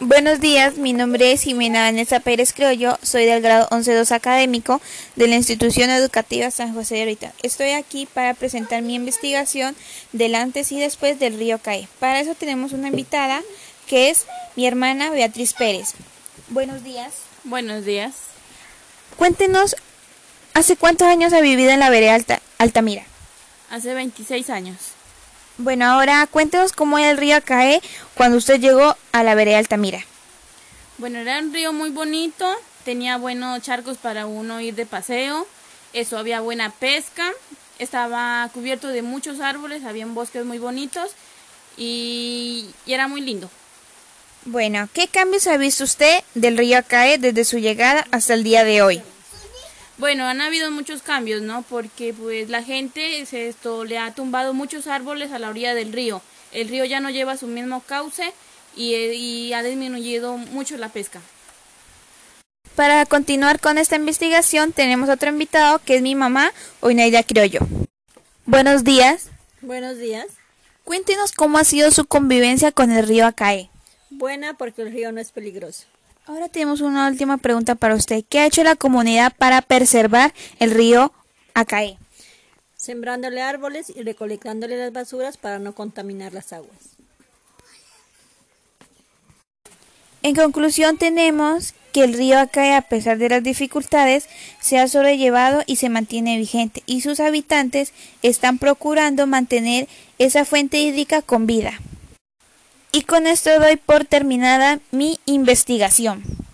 Buenos días, mi nombre es Jimena Vanessa Pérez Criollo, soy del grado 11-2 académico de la institución educativa San José de Rita. Estoy aquí para presentar mi investigación del antes y después del río Cae. Para eso tenemos una invitada que es mi hermana Beatriz Pérez. Buenos días. Buenos días. Cuéntenos, ¿hace cuántos años ha vivido en la vereda Alta, Altamira? Hace 26 años. Bueno, ahora cuéntenos cómo era el río Cae cuando usted llegó a la vereda Altamira. Bueno, era un río muy bonito, tenía buenos charcos para uno ir de paseo, eso, había buena pesca, estaba cubierto de muchos árboles, había bosques muy bonitos y, y era muy lindo. Bueno, ¿qué cambios ha visto usted del río Cae desde su llegada hasta el día de hoy? Bueno, han habido muchos cambios, ¿no? Porque pues la gente se, esto le ha tumbado muchos árboles a la orilla del río. El río ya no lleva su mismo cauce y, y ha disminuido mucho la pesca. Para continuar con esta investigación tenemos otro invitado que es mi mamá, Oinaida Criollo. Buenos días. Buenos días. Cuéntenos cómo ha sido su convivencia con el río Acae. Buena porque el río no es peligroso. Ahora tenemos una última pregunta para usted. ¿Qué ha hecho la comunidad para preservar el río Acae? Sembrándole árboles y recolectándole las basuras para no contaminar las aguas. En conclusión tenemos que el río Acae a pesar de las dificultades se ha sobrellevado y se mantiene vigente y sus habitantes están procurando mantener esa fuente hídrica con vida. Y con esto doy por terminada mi investigación.